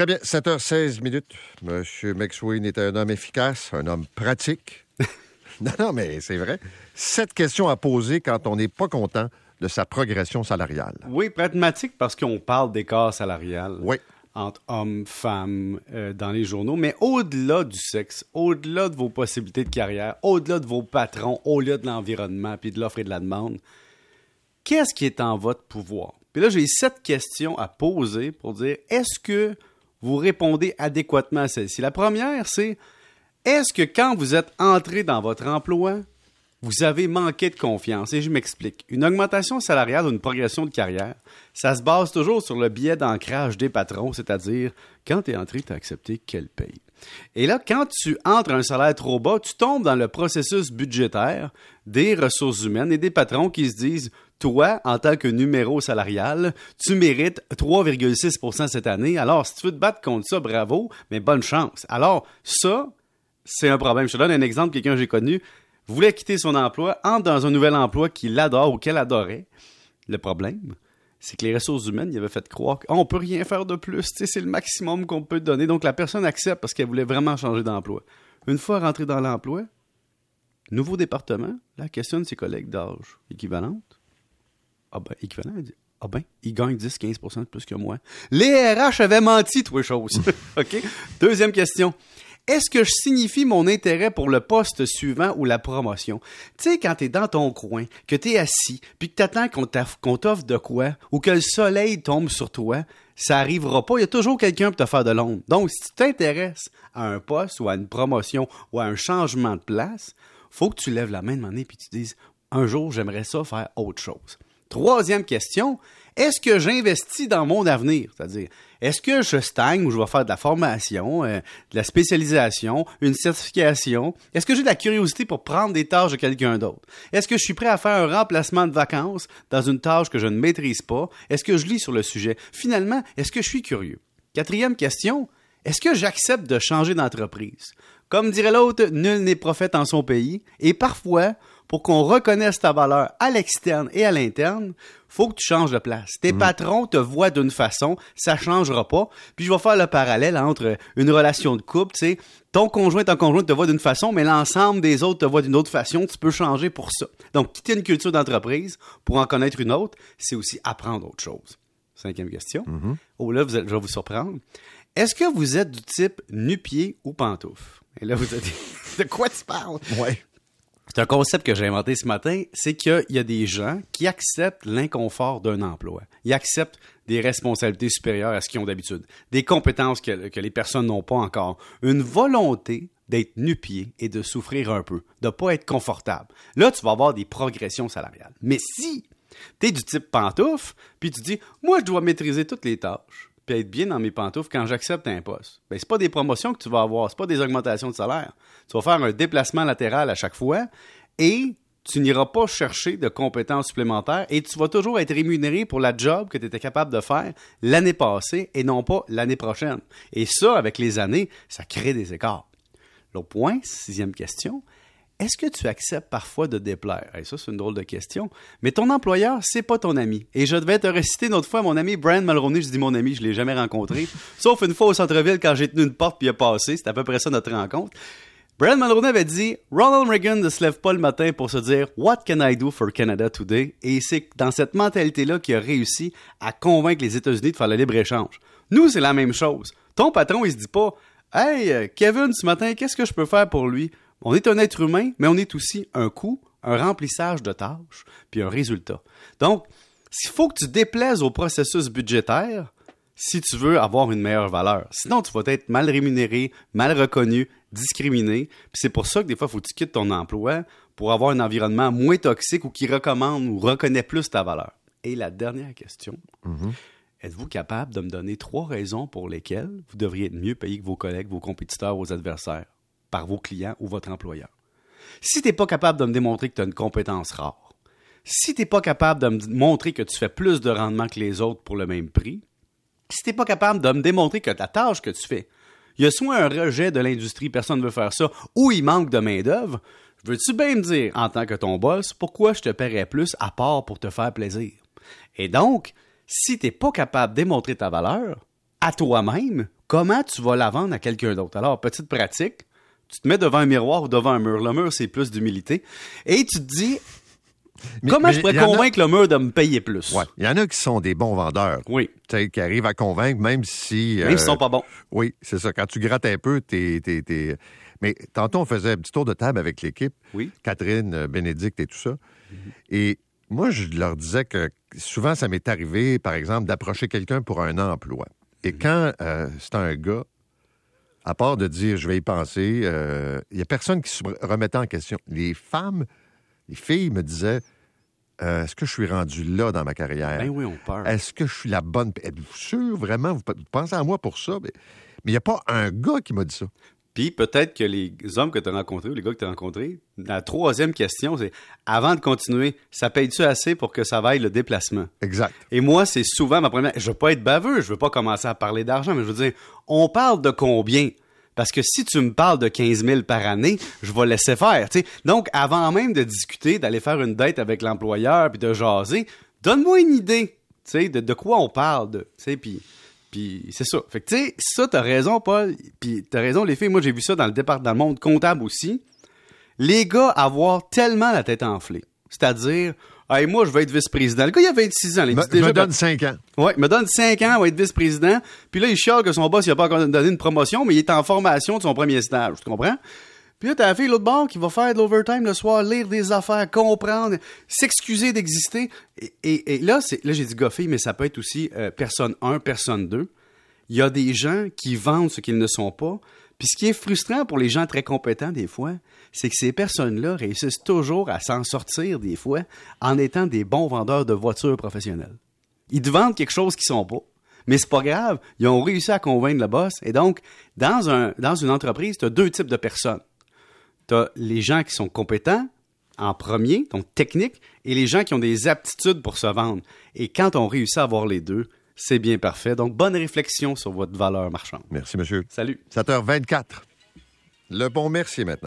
Très bien, 7h16 minutes. Monsieur McSween était un homme efficace, un homme pratique. non, non, mais c'est vrai. Sept questions à poser quand on n'est pas content de sa progression salariale. Oui, pragmatique parce qu'on parle d'écart salarial. Oui. Entre hommes, femmes, euh, dans les journaux, mais au-delà du sexe, au-delà de vos possibilités de carrière, au-delà de vos patrons, au-delà de l'environnement, puis de l'offre et de la demande, qu'est-ce qui est en votre pouvoir? Puis là, j'ai sept questions à poser pour dire est-ce que vous répondez adéquatement à celle-ci? La première, c'est est-ce que quand vous êtes entré dans votre emploi, vous avez manqué de confiance? Et je m'explique. Une augmentation salariale ou une progression de carrière, ça se base toujours sur le biais d'ancrage des patrons, c'est-à-dire quand tu es entré, tu as accepté quel paye. Et là, quand tu entres à un salaire trop bas, tu tombes dans le processus budgétaire des ressources humaines et des patrons qui se disent toi, en tant que numéro salarial, tu mérites 3,6% cette année. Alors, si tu veux te battre contre ça, bravo, mais bonne chance. Alors, ça, c'est un problème. Je te donne un exemple, quelqu'un que j'ai connu voulait quitter son emploi, entre dans un nouvel emploi qu'il adore ou qu'elle adorait. Le problème, c'est que les ressources humaines, il avait fait croire qu'on peut rien faire de plus. C'est le maximum qu'on peut donner. Donc, la personne accepte parce qu'elle voulait vraiment changer d'emploi. Une fois rentrée dans l'emploi, nouveau département, la questionne ses collègues d'âge équivalente. Ah ben, équivalent, elle dit, ah ben, il gagne 10-15% de plus que moi. Les RH avaient menti, toi, choses. OK? Deuxième question. Est-ce que je signifie mon intérêt pour le poste suivant ou la promotion? Tu sais, quand t'es dans ton coin, que t'es assis, puis que t'attends qu'on t'offre de quoi, ou que le soleil tombe sur toi, ça arrivera pas. Il y a toujours quelqu'un pour te faire de l'ombre. Donc, si tu t'intéresses à un poste ou à une promotion ou à un changement de place, faut que tu lèves la main de et puis tu dises, un jour, j'aimerais ça faire autre chose. Troisième question, est-ce que j'investis dans mon avenir? C'est-à-dire, est-ce que je stagne ou je vais faire de la formation, euh, de la spécialisation, une certification? Est-ce que j'ai de la curiosité pour prendre des tâches de quelqu'un d'autre? Est-ce que je suis prêt à faire un remplacement de vacances dans une tâche que je ne maîtrise pas? Est-ce que je lis sur le sujet? Finalement, est-ce que je suis curieux? Quatrième question, est-ce que j'accepte de changer d'entreprise? Comme dirait l'autre, nul n'est prophète en son pays, et parfois, pour qu'on reconnaisse ta valeur à l'externe et à l'interne, faut que tu changes de place. Tes mm. patrons te voient d'une façon, ça changera pas. Puis je vais faire le parallèle entre une relation de couple, tu sais, ton conjoint, ton conjoint te voit d'une façon, mais l'ensemble des autres te voient d'une autre façon, tu peux changer pour ça. Donc, quitter une culture d'entreprise pour en connaître une autre, c'est aussi apprendre autre chose. Cinquième question. Mm-hmm. Oh là, je vais vous surprendre. Est-ce que vous êtes du type nu-pied ou pantoufle? Et là, vous êtes de quoi tu parles? Ouais. C'est un concept que j'ai inventé ce matin, c'est qu'il y a des gens qui acceptent l'inconfort d'un emploi. Ils acceptent des responsabilités supérieures à ce qu'ils ont d'habitude, des compétences que, les personnes n'ont pas encore, une volonté d'être nu-pied et de souffrir un peu, de ne pas être confortable. Là, tu vas avoir des progressions salariales. Mais si tu es du type pantoufle, puis tu dis, moi, je dois maîtriser toutes les tâches, être bien dans mes pantoufles quand j'accepte un poste. Ben, c'est pas des promotions que tu vas avoir, c'est pas des augmentations de salaire. Tu vas faire un déplacement latéral à chaque fois et tu n'iras pas chercher de compétences supplémentaires et tu vas toujours être rémunéré pour la job que tu étais capable de faire l'année passée et non pas l'année prochaine. Et ça, avec les années, ça crée des écarts. L'autre point, sixième question, est-ce que tu acceptes parfois de déplaire? ça, c'est une drôle de question. Mais ton employeur, c'est pas ton ami. Et je devais te réciter une autre fois mon ami Brian Mulroney. Je dis mon ami, je l'ai jamais rencontré. Sauf une fois au centre-ville quand j'ai tenu une porte puis il a passé. C'est à peu près ça notre rencontre. Brian Mulroney avait dit Ronald Reagan ne se lève pas le matin pour se dire What can I do for Canada today? Et c'est dans cette mentalité-là qu'il a réussi à convaincre les États-Unis de faire le libre-échange. Nous, c'est la même chose. Ton patron, il se dit pas Hey, Kevin, ce matin, qu'est-ce que je peux faire pour lui? On est un être humain, mais on est aussi un coût, un remplissage de tâches, puis un résultat. Donc, s'il faut que tu déplaises au processus budgétaire si tu veux avoir une meilleure valeur. Sinon, tu vas être mal rémunéré, mal reconnu, discriminé. Puis c'est pour ça que des fois, il faut que tu quittes ton emploi pour avoir un environnement moins toxique ou qui recommande ou reconnaît plus ta valeur. Et la dernière question, mm-hmm. êtes-vous capable de me donner trois raisons pour lesquelles vous devriez être mieux payé que vos collègues, vos compétiteurs, vos adversaires? Par vos clients ou votre employeur. Si tu n'es pas capable de me démontrer que tu as une compétence rare, si tu n'es pas capable de me montrer que tu fais plus de rendement que les autres pour le même prix, si tu n'es pas capable de me démontrer que la tâche que tu fais, il y a soit un rejet de l'industrie, personne ne veut faire ça, ou il manque de main-d'œuvre, veux-tu bien me dire, en tant que ton boss, pourquoi je te paierais plus à part pour te faire plaisir? Et donc, si tu n'es pas capable de démontrer ta valeur à toi-même comment tu vas la vendre à quelqu'un d'autre? Alors, petite pratique, tu te mets devant un miroir ou devant un mur. Le mur, c'est plus d'humilité. Et tu te dis, Mais- comment mais je pourrais a- convaincre le mur de me payer plus? Ouais. Il y en a qui sont des bons vendeurs. Oui. Tu sais, qui arrivent à convaincre, même si. Même euh, s'ils sont pas bons. Oui, c'est ça. Quand tu grattes un peu, t'es. t'es- Mais tantôt, on faisait un petit tour de table avec l'équipe. Oui. Catherine, euh, Bénédicte et tout ça. Et moi, je leur disais que souvent, ça m'est arrivé, par exemple, d'approcher quelqu'un pour un emploi. Et quand euh, c'est un gars, à part de dire je vais y penser, euh, il n'y a personne qui se remettait en question. Les femmes, les filles me disaient euh, est-ce que je suis rendu là dans ma carrière? Ben oui, on est-ce que je suis la bonne? Êtes-vous sûr, vraiment? Vous pensez à moi pour ça? Mais il n'y a pas un gars qui m'a dit ça. Puis peut-être que les hommes que tu as rencontrés ou les gars que tu as rencontrés, la troisième question, c'est avant de continuer, ça paye-tu assez pour que ça vaille le déplacement? Exact. Et moi, c'est souvent ma première. Je veux pas être baveux, je veux pas commencer à parler d'argent, mais je veux dire, on parle de combien? Parce que si tu me parles de 15 000 par année, je vais laisser faire. Donc, avant même de discuter, d'aller faire une date avec l'employeur puis de jaser, donne-moi une idée de, de quoi on parle. Puis, puis c'est ça. Fait que, tu sais, ça, t'as raison, Paul. Puis, t'as raison, les filles. Moi, j'ai vu ça dans le départ, dans le monde comptable aussi. Les gars avoir tellement la tête enflée. C'est-à-dire, hey, moi, je vais être vice-président. Le gars, il a 26 ans. il Me, déjà, me donne cinq ans. Ouais, il me donne 5 ans, il va être vice-président. Puis là, il chiale que son boss, il a pas encore donné une promotion, mais il est en formation de son premier stage. Tu comprends? Puis là, t'as la fille l'autre bord qui va faire de l'overtime le soir, lire des affaires, comprendre, s'excuser d'exister. Et, là, c'est, là, j'ai dit gars, mais ça peut être aussi euh, personne 1, personne 2. Il y a des gens qui vendent ce qu'ils ne sont pas. Puis ce qui est frustrant pour les gens très compétents des fois, c'est que ces personnes-là réussissent toujours à s'en sortir des fois en étant des bons vendeurs de voitures professionnelles. Ils te vendent quelque chose qu'ils sont pas. Mais c'est pas grave, ils ont réussi à convaincre le boss. Et donc, dans, un, dans une entreprise, tu as deux types de personnes. Tu as les gens qui sont compétents en premier, donc techniques, et les gens qui ont des aptitudes pour se vendre. Et quand on réussit à avoir les deux, c'est bien parfait. Donc, bonne réflexion sur votre valeur marchande. Merci, monsieur. Salut. 7h24. Le bon merci maintenant.